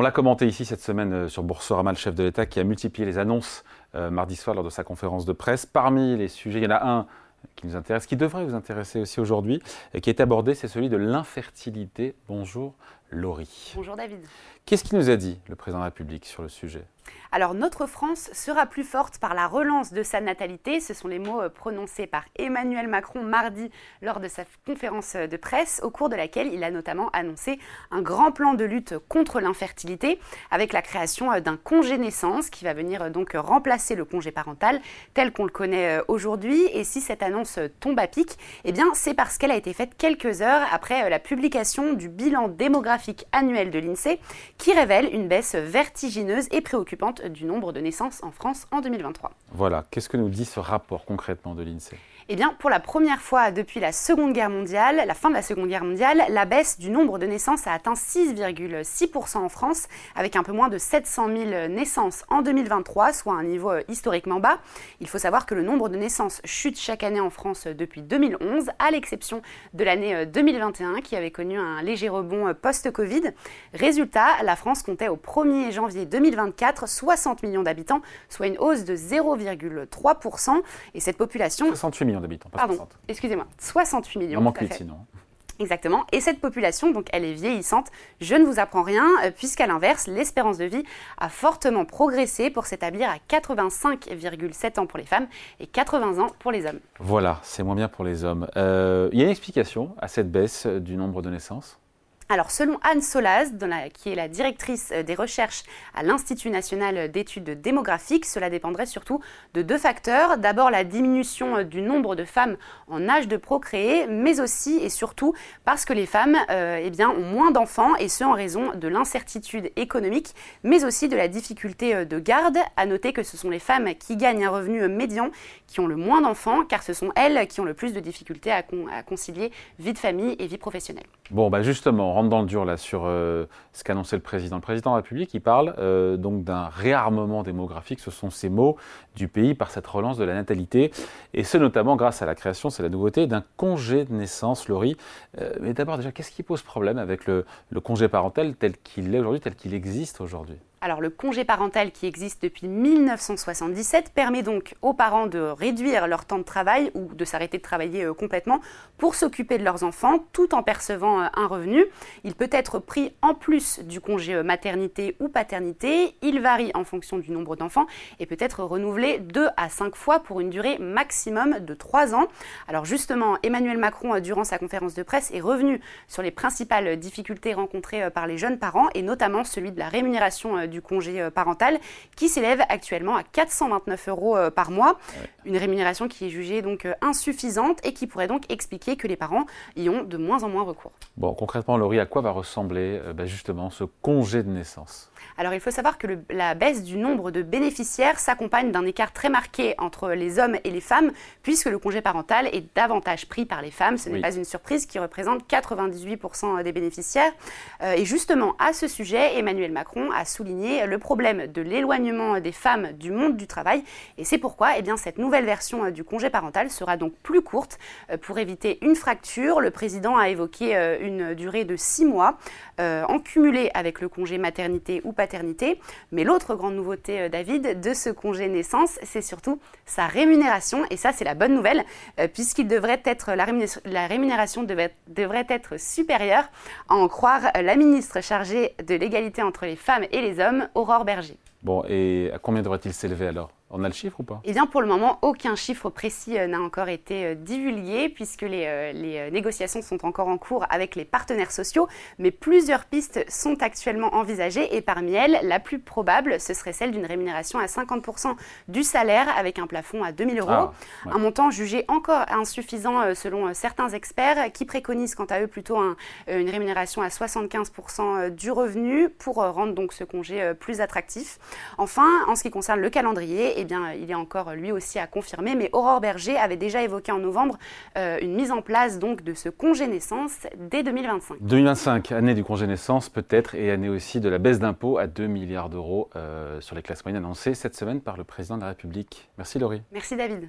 On l'a commenté ici cette semaine euh, sur Boursorama, le chef de l'État qui a multiplié les annonces euh, mardi soir lors de sa conférence de presse. Parmi les sujets, il y en a un qui nous intéresse, qui devrait vous intéresser aussi aujourd'hui, et qui est abordé, c'est celui de l'infertilité. Bonjour Laurie. Bonjour David. Qu'est-ce qu'il nous a dit le président de la République sur le sujet? Alors notre France sera plus forte par la relance de sa natalité. Ce sont les mots euh, prononcés par Emmanuel Macron mardi lors de sa conférence de presse, au cours de laquelle il a notamment annoncé un grand plan de lutte contre l'infertilité, avec la création euh, d'un congé naissance qui va venir euh, donc remplacer le congé parental tel qu'on le connaît aujourd'hui. Et si cette annonce tombe à pic, eh bien c'est parce qu'elle a été faite quelques heures après la publication du bilan démographique annuel de l'INSEE, qui révèle une baisse vertigineuse et préoccupante du nombre de naissances en France en 2023. Voilà, qu'est-ce que nous dit ce rapport concrètement de l'INSEE? Eh bien, pour la première fois depuis la Seconde Guerre mondiale, la fin de la Seconde Guerre mondiale, la baisse du nombre de naissances a atteint 6,6% en France, avec un peu moins de 700 000 naissances en 2023, soit un niveau euh, historiquement bas. Il faut savoir que le nombre de naissances chute chaque année en France depuis 2011, à l'exception de l'année 2021 euh, qui avait connu un léger rebond euh, post-Covid. Résultat, la France comptait au 1er janvier 2024 60 millions d'habitants, soit une hausse de 0,3%. Et cette population... 68 millions d'habitants. Pardon, excusez-moi, 68 millions. On manque sinon. Exactement. Et cette population, donc, elle est vieillissante. Je ne vous apprends rien, euh, puisqu'à l'inverse, l'espérance de vie a fortement progressé pour s'établir à 85,7 ans pour les femmes et 80 ans pour les hommes. Voilà, c'est moins bien pour les hommes. Euh, il y a une explication à cette baisse du nombre de naissances alors, selon Anne Solaz, qui est la directrice euh, des recherches à l'Institut national d'études démographiques, cela dépendrait surtout de deux facteurs. D'abord, la diminution euh, du nombre de femmes en âge de procréer, mais aussi et surtout parce que les femmes euh, eh bien, ont moins d'enfants, et ce en raison de l'incertitude économique, mais aussi de la difficulté de garde. À noter que ce sont les femmes qui gagnent un revenu médian qui ont le moins d'enfants, car ce sont elles qui ont le plus de difficultés à, concilier vie de famille et vie professionnelle. Bon, bah justement, dans le dur là sur euh, ce qu'annonçait le président. Le président de la République, il parle euh, donc d'un réarmement démographique, ce sont ces mots du pays par cette relance de la natalité, et ce notamment grâce à la création, c'est la nouveauté, d'un congé de naissance, Laurie. Euh, mais d'abord déjà, qu'est-ce qui pose problème avec le, le congé parental tel qu'il est aujourd'hui, tel qu'il existe aujourd'hui? Alors le congé parental qui existe depuis 1977 permet donc aux parents de réduire leur temps de travail ou de s'arrêter de travailler euh, complètement pour s'occuper de leurs enfants tout en percevant euh, un revenu. Il peut être pris en plus du congé euh, maternité ou paternité. Il varie en fonction du nombre d'enfants et peut être renouvelé deux à cinq fois pour une durée maximum de trois ans. Alors justement, Emmanuel Macron, durant sa conférence de presse, est revenu sur les principales difficultés rencontrées par les jeunes parents et notamment celui de la rémunération du congé euh, parental qui s'élève actuellement à 429 euros euh, par mois. Une rémunération qui est jugée donc euh, insuffisante et qui pourrait donc expliquer que les parents y ont de moins en moins recours. Bon, concrètement, Laurie, à quoi va ressembler bah, justement ce congé de naissance? Alors il faut savoir que la baisse du nombre de bénéficiaires s'accompagne d'un écart très marqué entre les hommes et les femmes, puisque le congé parental est davantage pris par les femmes. Ce n'est pas une surprise qui représente 98% des bénéficiaires. et justement, à ce sujet, Emmanuel Macron a souligné le problème de l'éloignement des femmes du monde du travail. Et c'est pourquoi eh bien, cette nouvelle version euh, du congé parental sera donc plus courte. Euh, pour éviter une fracture, le président a évoqué euh, une durée de six mois en cumulé avec le congé maternité ou paternité. Mais l'autre grande nouveauté, David, de ce congé naissance, c'est surtout sa rémunération. Et ça, c'est la bonne nouvelle, puisqu'il devrait être, la rémunération devrait être supérieure, à en croire la ministre chargée de l'égalité entre les femmes et les hommes, Aurore Berger. Bon, et à combien devrait-il s'élever alors? On a le chiffre ou pas? Eh bien, pour le moment, aucun chiffre précis euh, n'a encore été euh, divulgué puisque les, euh, négociations sont encore en cours avec les partenaires sociaux, mais plusieurs pistes sont actuellement envisagées et parmi elles, la plus probable, ce serait celle d'une rémunération à 50% du salaire avec un plafond à 2000 euros. Ah, un montant jugé encore insuffisant selon certains experts qui préconisent quant à eux plutôt une rémunération à 75% du revenu pour rendre donc ce congé plus attractif. Enfin, en ce qui concerne le calendrier, eh bien, il est encore lui aussi à confirmer. Mais Aurore Berger avait déjà évoqué en novembre euh, une mise en place donc de ce congé naissance dès 2025. 2025, année du congé naissance peut-être, et année aussi de la baisse d'impôts à 2 milliards d'euros euh, sur les classes moyennes annoncées cette semaine par le président de la République. Merci Laurie. Merci David.